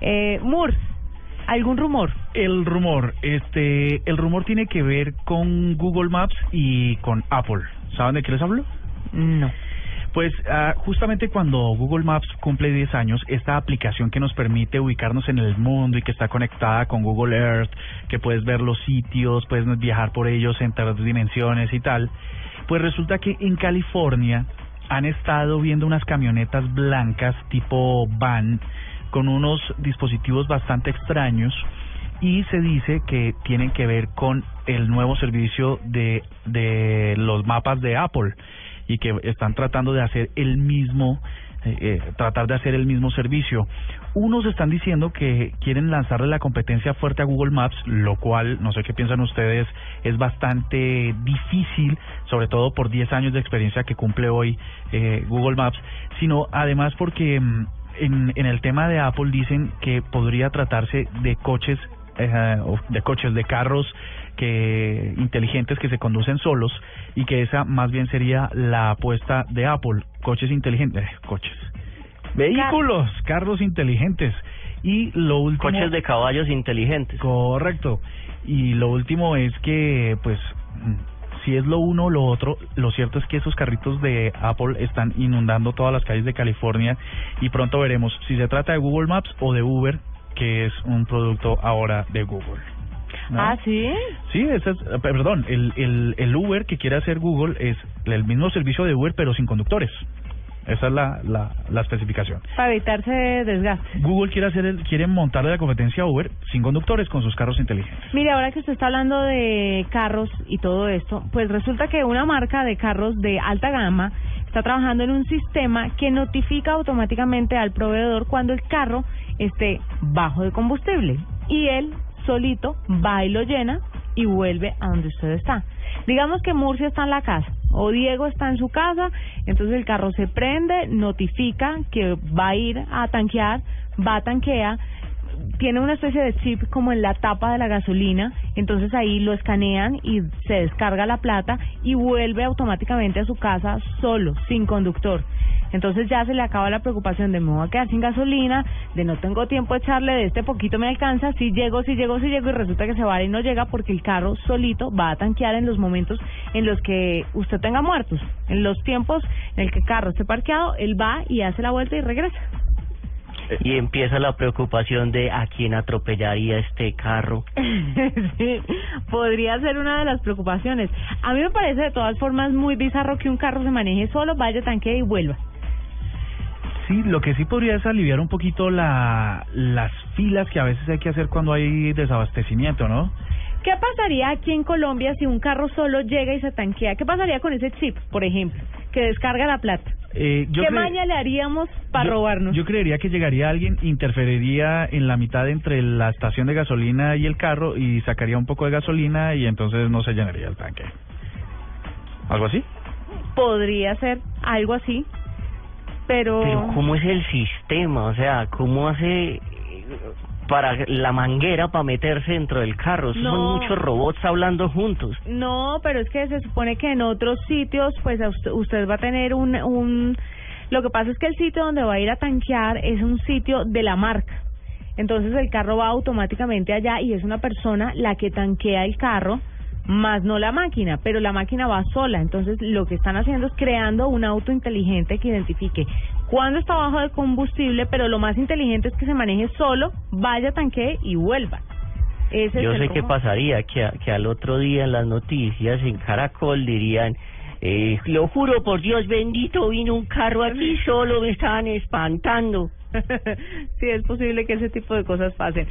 Eh, Murs, ¿algún rumor? El rumor, este, el rumor tiene que ver con Google Maps y con Apple. ¿Saben de qué les hablo? No. Pues ah, justamente cuando Google Maps cumple 10 años, esta aplicación que nos permite ubicarnos en el mundo y que está conectada con Google Earth, que puedes ver los sitios, puedes viajar por ellos en tres dimensiones y tal, pues resulta que en California han estado viendo unas camionetas blancas tipo van con unos dispositivos bastante extraños y se dice que tienen que ver con el nuevo servicio de, de los mapas de Apple y que están tratando de hacer el mismo eh, eh, tratar de hacer el mismo servicio. Unos están diciendo que quieren lanzarle la competencia fuerte a Google Maps, lo cual, no sé qué piensan ustedes, es bastante difícil, sobre todo por 10 años de experiencia que cumple hoy eh, Google Maps, sino además porque mm, en, en el tema de Apple dicen que podría tratarse de coches, eh, de coches, de carros que inteligentes que se conducen solos y que esa más bien sería la apuesta de Apple, coches inteligentes, eh, coches, vehículos, carros inteligentes y lo último Coches de caballos inteligentes. correcto y lo último es que pues si es lo uno o lo otro, lo cierto es que esos carritos de Apple están inundando todas las calles de California y pronto veremos si se trata de Google Maps o de Uber, que es un producto ahora de Google. ¿no? Ah, ¿sí? Sí, ese es, eh, perdón, el, el, el Uber que quiere hacer Google es el mismo servicio de Uber pero sin conductores. Esa es la, la, la especificación. Para evitarse desgaste. Google quiere hacer el, quiere montarle la competencia a Uber sin conductores con sus carros inteligentes. Mire, ahora que usted está hablando de carros y todo esto, pues resulta que una marca de carros de alta gama está trabajando en un sistema que notifica automáticamente al proveedor cuando el carro esté bajo de combustible y él solito va y lo llena y vuelve a donde usted está. Digamos que Murcia está en la casa o Diego está en su casa, entonces el carro se prende, notifica que va a ir a tanquear, va a tanquea, tiene una especie de chip como en la tapa de la gasolina, entonces ahí lo escanean y se descarga la plata y vuelve automáticamente a su casa solo, sin conductor. Entonces ya se le acaba la preocupación de me voy a quedar sin gasolina, de no tengo tiempo de echarle, de este poquito me alcanza, si llego, si llego, si llego y resulta que se va y no llega porque el carro solito va a tanquear en los momentos en los que usted tenga muertos. En los tiempos en el que el carro esté parqueado, él va y hace la vuelta y regresa. Y empieza la preocupación de a quién atropellaría este carro. sí, podría ser una de las preocupaciones. A mí me parece de todas formas muy bizarro que un carro se maneje solo, vaya, tanquee y vuelva. Sí, lo que sí podría es aliviar un poquito la, las filas que a veces hay que hacer cuando hay desabastecimiento, ¿no? ¿Qué pasaría aquí en Colombia si un carro solo llega y se tanquea? ¿Qué pasaría con ese chip, por ejemplo, que descarga la plata? Eh, yo ¿Qué maña le haríamos para yo- robarnos? Yo creería que llegaría alguien, interferiría en la mitad entre la estación de gasolina y el carro y sacaría un poco de gasolina y entonces no se llenaría el tanque. ¿Algo así? Podría ser algo así, pero... Pero ¿cómo es el sistema? O sea, ¿cómo hace eh, para la manguera para meterse dentro del carro? Son muchos robots hablando juntos. No, pero es que se supone que en otros sitios, pues usted, usted va a tener un, un... Lo que pasa es que el sitio donde va a ir a tanquear es un sitio de la marca. Entonces el carro va automáticamente allá y es una persona la que tanquea el carro, más no la máquina, pero la máquina va sola. Entonces lo que están haciendo es creando un auto inteligente que identifique cuándo está bajo de combustible, pero lo más inteligente es que se maneje solo, vaya, tanquee y vuelva. Ese Yo sé qué pasaría, que, a- que al otro día en las noticias en Caracol dirían, eh, lo juro por Dios bendito, vino un carro aquí solo, me estaban espantando. sí, es posible que ese tipo de cosas pasen.